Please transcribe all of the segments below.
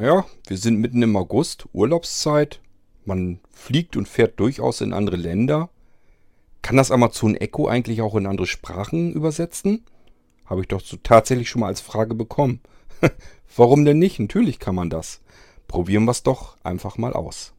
Naja, wir sind mitten im August, Urlaubszeit. Man fliegt und fährt durchaus in andere Länder. Kann das Amazon Echo eigentlich auch in andere Sprachen übersetzen? Habe ich doch so tatsächlich schon mal als Frage bekommen. Warum denn nicht? Natürlich kann man das. Probieren wir es doch einfach mal aus.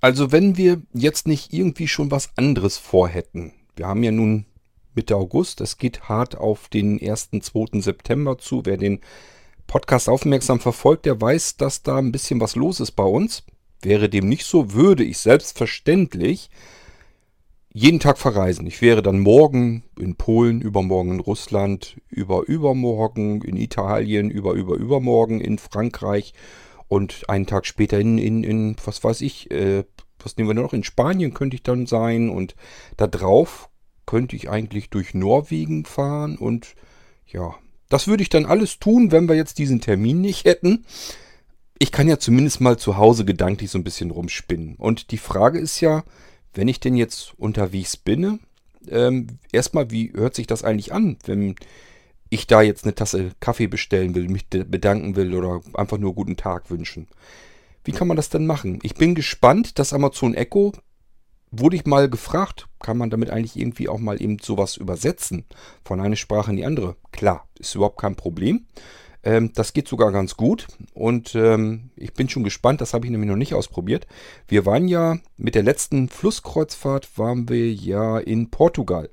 Also wenn wir jetzt nicht irgendwie schon was anderes vorhätten. Wir haben ja nun Mitte August. Es geht hart auf den 1. 2. September zu. Wer den Podcast aufmerksam verfolgt, der weiß, dass da ein bisschen was los ist bei uns. Wäre dem nicht so, würde ich selbstverständlich jeden Tag verreisen. Ich wäre dann morgen in Polen, übermorgen in Russland, über übermorgen in Italien, über über übermorgen in Frankreich und einen Tag später in, in, in was weiß ich, äh, was nehmen wir noch? In Spanien könnte ich dann sein. Und da drauf könnte ich eigentlich durch Norwegen fahren. Und ja, das würde ich dann alles tun, wenn wir jetzt diesen Termin nicht hätten. Ich kann ja zumindest mal zu Hause gedanklich so ein bisschen rumspinnen. Und die Frage ist ja, wenn ich denn jetzt unterwegs bin, ähm, erstmal, wie hört sich das eigentlich an, wenn ich da jetzt eine Tasse Kaffee bestellen will, mich bedanken will oder einfach nur guten Tag wünschen. Wie kann man das denn machen? Ich bin gespannt, das Amazon Echo wurde ich mal gefragt, kann man damit eigentlich irgendwie auch mal eben sowas übersetzen von einer Sprache in die andere? Klar, ist überhaupt kein Problem. Ähm, das geht sogar ganz gut und ähm, ich bin schon gespannt, das habe ich nämlich noch nicht ausprobiert. Wir waren ja mit der letzten Flusskreuzfahrt waren wir ja in Portugal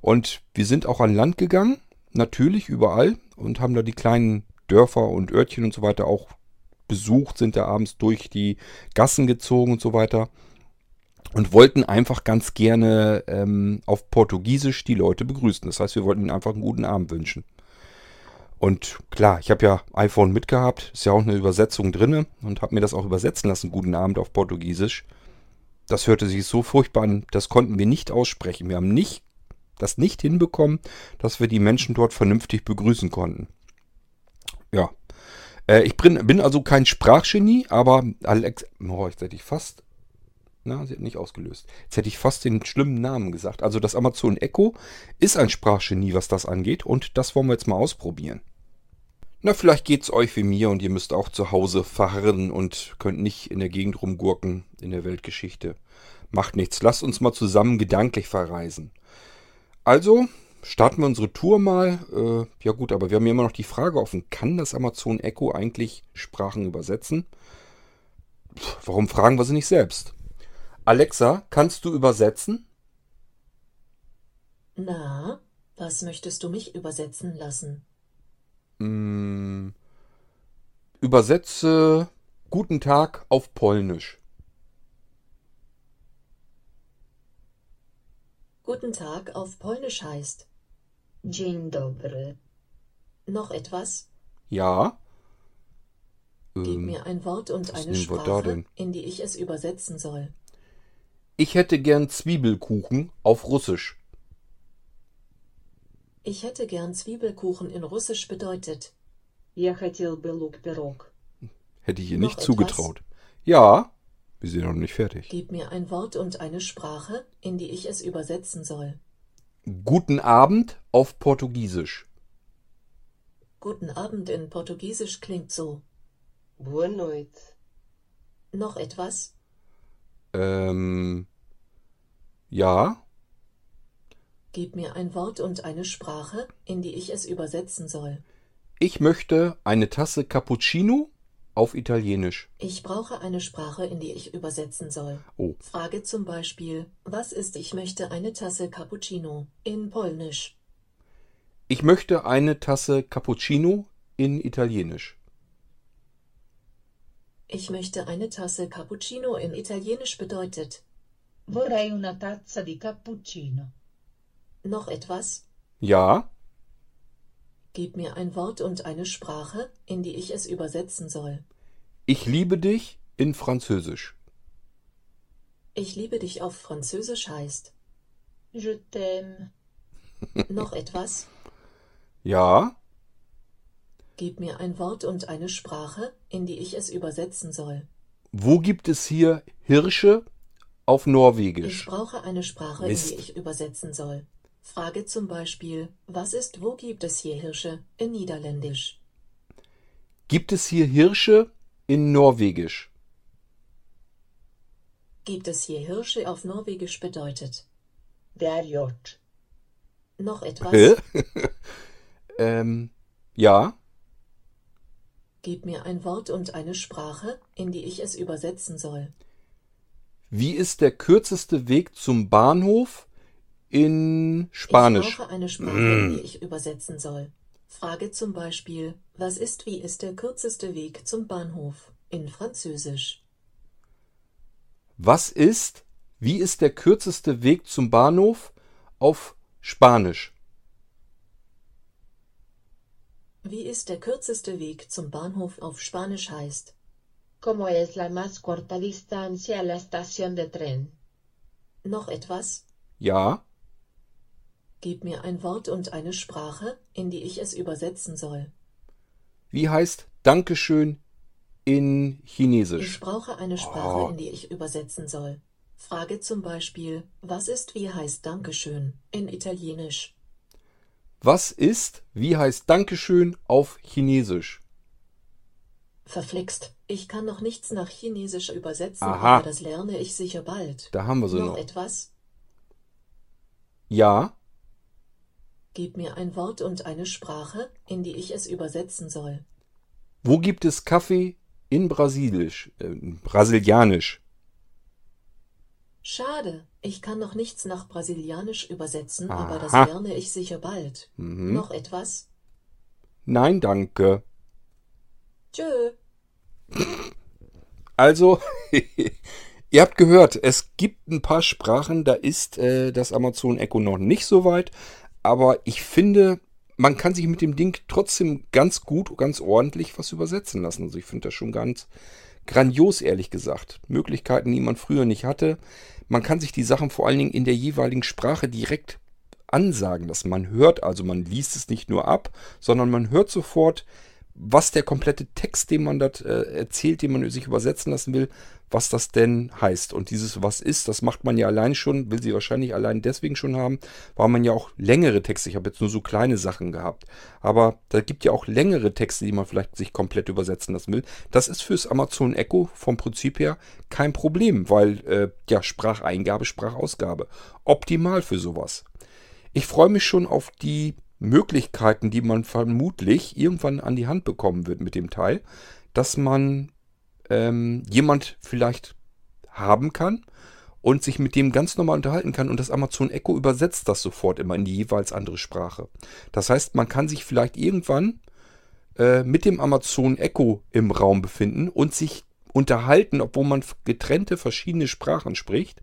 und wir sind auch an Land gegangen natürlich überall und haben da die kleinen Dörfer und Örtchen und so weiter auch besucht, sind da abends durch die Gassen gezogen und so weiter und wollten einfach ganz gerne ähm, auf Portugiesisch die Leute begrüßen. Das heißt, wir wollten ihnen einfach einen guten Abend wünschen. Und klar, ich habe ja iPhone mitgehabt, ist ja auch eine Übersetzung drin und habe mir das auch übersetzen lassen, guten Abend auf Portugiesisch. Das hörte sich so furchtbar an, das konnten wir nicht aussprechen. Wir haben nicht das nicht hinbekommen, dass wir die Menschen dort vernünftig begrüßen konnten. Ja. Äh, ich bin, bin, also kein Sprachgenie, aber Alex. Oh, jetzt hätte ich fast. Na, sie hat nicht ausgelöst. Jetzt hätte ich fast den schlimmen Namen gesagt. Also das Amazon Echo ist ein Sprachgenie, was das angeht. Und das wollen wir jetzt mal ausprobieren. Na, vielleicht geht's euch wie mir und ihr müsst auch zu Hause verharren und könnt nicht in der Gegend rumgurken in der Weltgeschichte. Macht nichts. Lasst uns mal zusammen gedanklich verreisen. Also starten wir unsere Tour mal. Äh, ja gut, aber wir haben ja immer noch die Frage offen, kann das Amazon Echo eigentlich Sprachen übersetzen? Puh, warum fragen wir sie nicht selbst? Alexa, kannst du übersetzen? Na, was möchtest du mich übersetzen lassen? Mm, übersetze Guten Tag auf Polnisch. Guten Tag auf Polnisch heißt. Dzień dobry. Noch etwas? Ja. Gib Ähm, mir ein Wort und was eine nehmen wir da Sprache, denn? in die ich es übersetzen soll. ich hätte gern Zwiebelkuchen auf Russisch. Ich hätte gern Zwiebelkuchen in Russisch bedeutet. Я хотел бы лук-пирог. Hätte ich ihr Noch nicht etwas? zugetraut. Ja, wir sind noch nicht fertig. Gib mir ein Wort und eine Sprache, in die ich es übersetzen soll. Guten Abend auf Portugiesisch. Guten Abend in Portugiesisch klingt so. Boa noite. Noch etwas? Ähm, ja, Gib mir ein Wort und eine Sprache, in die ich es übersetzen soll. ich möchte eine Tasse Cappuccino auf Italienisch. Ich brauche eine Sprache, in die ich übersetzen soll. Oh, Frage zum Beispiel, was ist ich möchte eine Tasse Cappuccino in Polnisch? ich möchte eine Tasse Cappuccino in Italienisch. Ich möchte eine Tasse Cappuccino in Italienisch bedeutet. Vorrei una tazza di cappuccino. Noch etwas? Ja, Gib mir ein Wort und eine Sprache, in die ich es übersetzen soll. ich liebe dich in Französisch. Ich liebe dich auf Französisch heißt. Je t'aime. Noch etwas? Ja, Gib mir ein Wort und eine Sprache, in die ich es übersetzen soll. Wo gibt es hier Hirsche auf Ich Norwegisch? brauche eine Sprache, Mist. in die ich übersetzen soll. Frage zum Beispiel, was ist wo gibt es hier Hirsche in Niederländisch? Gibt es hier Hirsche in Norwegisch? Gibt es hier Hirsche auf Norwegisch bedeutet? Är gjort. Noch etwas? Hä? ähm, ja. Gib mir ein Wort und eine Sprache, in die ich es übersetzen soll. Wie ist der kürzeste Weg zum Bahnhof in Spanisch? Ich brauche eine Sprache, in die ich übersetzen soll. Frage zum Beispiel, was ist wie ist der kürzeste Weg zum Bahnhof in Französisch? Was ist, wie ist der kürzeste Weg zum Bahnhof auf Spanisch? Wie ist der kürzeste Weg zum Bahnhof auf Spanisch heißt? ¿Cómo es la más corta distancia a la estación de tren? Noch etwas? Ja. Gib mir ein Wort und eine Sprache, in die ich es übersetzen soll. Wie heißt Dankeschön in Ich Chinesisch? brauche eine Sprache, Oh. in die ich übersetzen soll. Frage zum Beispiel, was ist wie heißt Dankeschön in Italienisch? Was ist, wie heißt Dankeschön auf Chinesisch? Verflixt, ich kann noch nichts nach Chinesisch übersetzen, Aha. aber das lerne ich sicher bald. Da haben wir sie noch noch. etwas? Ja. Gib mir ein Wort und eine Sprache, in die ich es übersetzen soll. Wo gibt es Kaffee in Brasilisch? Äh, Brasilianisch. Schade, ich kann noch nichts nach Brasilianisch übersetzen, aber das Aha. lerne ich sicher bald. Mhm. Noch etwas? Nein, danke. Tschö. Also, ihr habt gehört, es gibt ein paar Sprachen, da ist äh, das Amazon Echo noch nicht so weit. Aber ich finde, man kann sich mit dem Ding trotzdem ganz gut, ganz ordentlich was übersetzen lassen. Also ich finde das schon ganz grandios, ehrlich gesagt. Möglichkeiten, die man früher nicht hatte. Man kann sich die Sachen vor allen Dingen in der jeweiligen Sprache direkt ansagen lassen. Man hört also, man liest es nicht nur ab, sondern man hört sofort, was der komplette Text, den man dort äh, erzählt, den man sich übersetzen lassen will, was das denn heißt. Und dieses was ist, das macht man ja allein schon, will sie wahrscheinlich allein deswegen schon haben, weil man ja auch längere Texte, ich habe jetzt nur so kleine Sachen gehabt, aber da gibt ja auch längere Texte, die man vielleicht sich komplett übersetzen lassen will. Das ist fürs Amazon Echo vom Prinzip her kein Problem, weil äh, ja Spracheingabe, Sprachausgabe optimal für sowas. Ich freue mich schon auf die Möglichkeiten, die man vermutlich irgendwann an die Hand bekommen wird mit dem Teil, dass man ähm, jemand vielleicht haben kann und sich mit dem ganz normal unterhalten kann und das Amazon Echo übersetzt das sofort immer in die jeweils andere Sprache. Das heißt, man kann sich vielleicht irgendwann äh, mit dem Amazon Echo im Raum befinden und sich unterhalten, obwohl man getrennte verschiedene Sprachen spricht.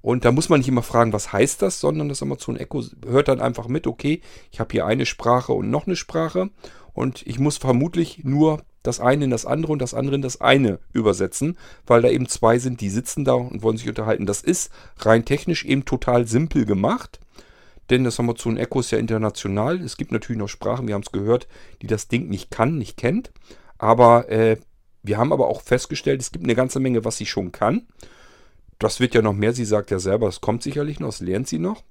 Und da muss man nicht immer fragen, was heißt das, sondern das Amazon Echo hört dann einfach mit, okay, ich habe hier eine Sprache und noch eine Sprache und ich muss vermutlich nur das eine in das andere und das andere in das eine übersetzen, weil da eben zwei sind, die sitzen da und wollen sich unterhalten. Das ist rein technisch eben total simpel gemacht, denn das Amazon Echo ist ja international. Es gibt natürlich noch Sprachen, wir haben es gehört, die das Ding nicht kann, nicht kennt. Aber äh, wir haben aber auch festgestellt, es gibt eine ganze Menge, was sie schon kann. Das wird ja noch mehr, sie sagt ja selber, es kommt sicherlich noch, es lernt sie noch.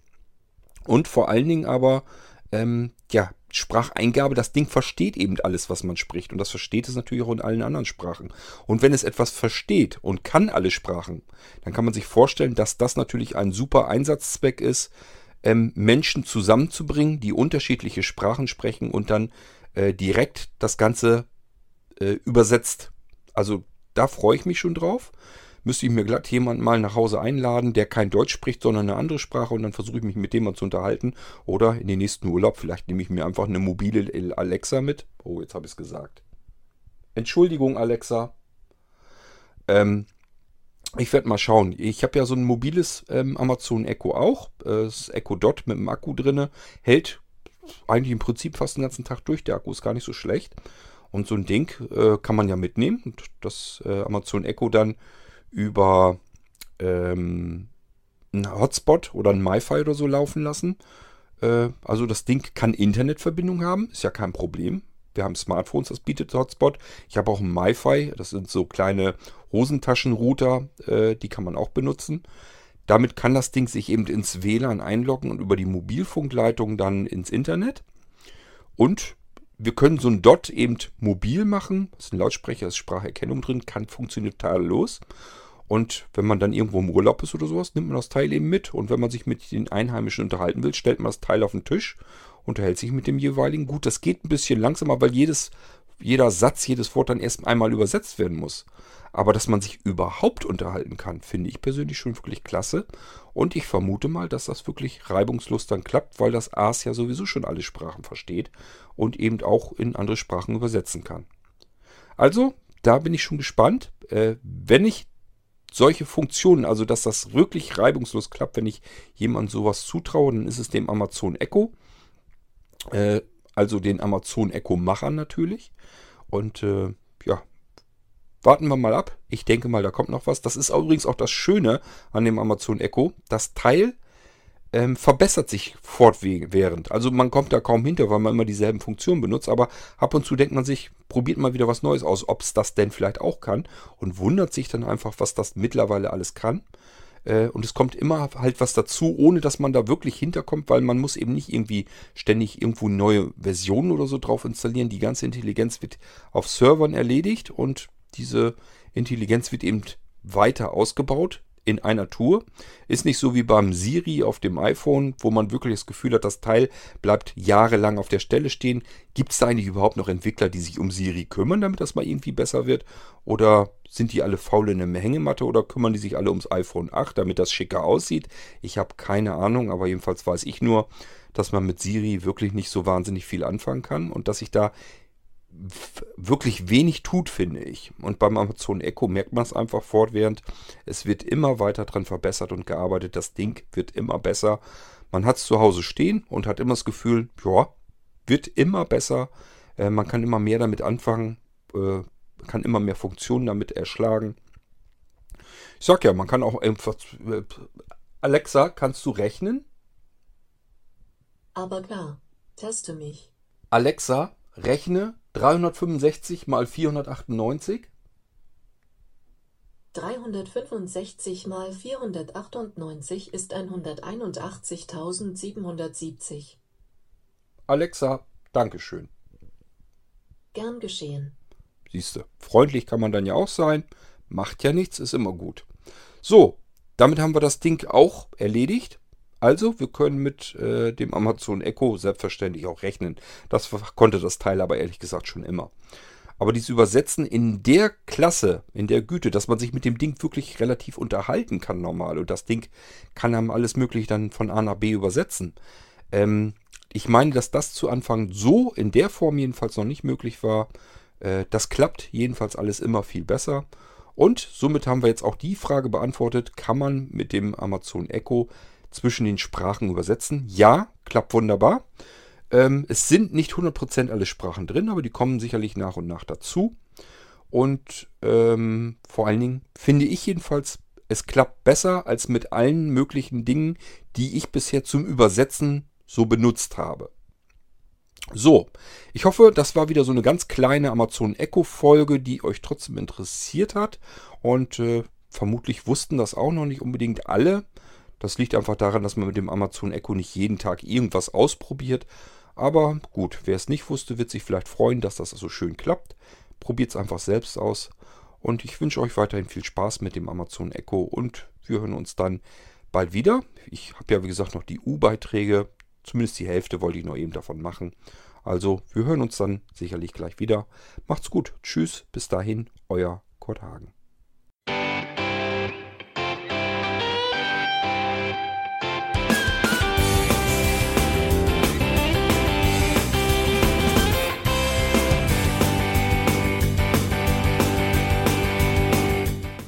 Und vor allen Dingen aber, ähm, ja, Spracheingabe, das Ding versteht eben alles, was man spricht. Und das versteht es natürlich auch in allen anderen Sprachen. Und wenn es etwas versteht und kann alle Sprachen, dann kann man sich vorstellen, dass das natürlich ein super Einsatzzweck ist, ähm, Menschen zusammenzubringen, die unterschiedliche Sprachen sprechen und dann äh, direkt das Ganze äh, übersetzt. Also da freue ich mich schon drauf. Müsste ich mir glatt jemanden mal nach Hause einladen, der kein Deutsch spricht, sondern eine andere Sprache und dann versuche ich mich mit dem mal zu unterhalten. Oder in den nächsten Urlaub, vielleicht nehme ich mir einfach eine mobile Alexa mit. Oh, jetzt habe ich es gesagt. Entschuldigung, Alexa. Ähm, ich werde mal schauen. Ich habe ja so ein mobiles ähm, Amazon Echo auch. Äh, das Echo Dot mit dem Akku drinne. Hält eigentlich im Prinzip fast den ganzen Tag durch. Der Akku ist gar nicht so schlecht. Und so ein Ding äh, kann man ja mitnehmen und das äh, Amazon Echo dann über ähm, einen Hotspot oder ein MiFi oder so laufen lassen. Äh, also das Ding kann Internetverbindung haben, ist ja kein Problem. Wir haben Smartphones, das bietet Hotspot. Ich habe auch ein MiFi, das sind so kleine Hosentaschenrouter, äh, die kann man auch benutzen. Damit kann das Ding sich eben ins WLAN einloggen und über die Mobilfunkleitung dann ins Internet. Und wir können so ein Dot eben mobil machen. Das ist ein Lautsprecher, ist Spracherkennung drin, kann funktioniert tadellos. Und wenn man dann irgendwo im Urlaub ist oder sowas, nimmt man das Teil eben mit. Und wenn man sich mit den Einheimischen unterhalten will, stellt man das Teil auf den Tisch, unterhält sich mit dem jeweiligen. Gut, das geht ein bisschen langsamer, weil jedes, jeder Satz, jedes Wort dann erst einmal übersetzt werden muss. Aber dass man sich überhaupt unterhalten kann, finde ich persönlich schon wirklich klasse. Und ich vermute mal, dass das wirklich reibungslos dann klappt, weil das AS ja sowieso schon alle Sprachen versteht und eben auch in andere Sprachen übersetzen kann. Also, da bin ich schon gespannt. Äh, wenn ich solche Funktionen, also dass das wirklich reibungslos klappt, wenn ich jemandem sowas zutraue, dann ist es dem Amazon Echo. Äh, also den Amazon Echo Machern natürlich. Und äh, ja, warten wir mal ab. Ich denke mal, da kommt noch was. Das ist übrigens auch das Schöne an dem Amazon Echo. Das Teil ähm, verbessert sich fortwährend. Also man kommt da kaum hinter, weil man immer dieselben Funktionen benutzt, aber ab und zu denkt man sich, probiert mal wieder was Neues aus, ob es das denn vielleicht auch kann und wundert sich dann einfach, was das mittlerweile alles kann. Äh, und es kommt immer halt was dazu, ohne dass man da wirklich hinterkommt, weil man muss eben nicht irgendwie ständig irgendwo neue Versionen oder so drauf installieren. Die ganze Intelligenz wird auf Servern erledigt und diese Intelligenz wird eben weiter ausgebaut in einer Tour. Ist nicht so wie beim Siri auf dem iPhone, wo man wirklich das Gefühl hat, das Teil bleibt jahrelang auf der Stelle stehen. Gibt es da eigentlich überhaupt noch Entwickler, die sich um Siri kümmern, damit das mal irgendwie besser wird? Oder sind die alle faul in der Hängematte oder kümmern die sich alle ums iPhone 8, damit das schicker aussieht? Ich habe keine Ahnung, aber jedenfalls weiß ich nur, dass man mit Siri wirklich nicht so wahnsinnig viel anfangen kann und dass ich da wirklich wenig tut, finde ich. Und beim Amazon Echo merkt man es einfach fortwährend. Es wird immer weiter dran verbessert und gearbeitet. Das Ding wird immer besser. Man hat es zu Hause stehen und hat immer das Gefühl, ja, wird immer besser. Äh, man kann immer mehr damit anfangen, äh, kann immer mehr Funktionen damit erschlagen. Ich sag ja, man kann auch einfach. Äh, Alexa, kannst du rechnen? Aber klar, teste mich. Alexa, rechne 365 mal 498? 365 mal 498 ist 181.770. Alexa, Dankeschön. Gern geschehen. Siehste, freundlich kann man dann ja auch sein. Macht ja nichts, ist immer gut. So, damit haben wir das Ding auch erledigt. Also, wir können mit äh, dem Amazon Echo selbstverständlich auch rechnen. Das konnte das Teil aber ehrlich gesagt schon immer. Aber dieses Übersetzen in der Klasse, in der Güte, dass man sich mit dem Ding wirklich relativ unterhalten kann normal und das Ding kann einem alles Mögliche dann von A nach B übersetzen. Ähm, ich meine, dass das zu Anfang so in der Form jedenfalls noch nicht möglich war. Äh, das klappt jedenfalls alles immer viel besser. Und somit haben wir jetzt auch die Frage beantwortet, kann man mit dem Amazon Echo zwischen den Sprachen übersetzen. Ja, klappt wunderbar. Ähm, es sind nicht 100% alle Sprachen drin, aber die kommen sicherlich nach und nach dazu. Und ähm, vor allen Dingen finde ich jedenfalls, es klappt besser als mit allen möglichen Dingen, die ich bisher zum Übersetzen so benutzt habe. So, ich hoffe, das war wieder so eine ganz kleine Amazon Echo Folge, die euch trotzdem interessiert hat. Und äh, vermutlich wussten das auch noch nicht unbedingt alle. Das liegt einfach daran, dass man mit dem Amazon Echo nicht jeden Tag irgendwas ausprobiert. Aber gut, wer es nicht wusste, wird sich vielleicht freuen, dass das so schön klappt. Probiert es einfach selbst aus. Und ich wünsche euch weiterhin viel Spaß mit dem Amazon Echo und wir hören uns dann bald wieder. Ich habe ja wie gesagt noch die U-Beiträge. Zumindest die Hälfte wollte ich noch eben davon machen. Also wir hören uns dann sicherlich gleich wieder. Macht's gut. Tschüss. Bis dahin. Euer Kurt Hagen.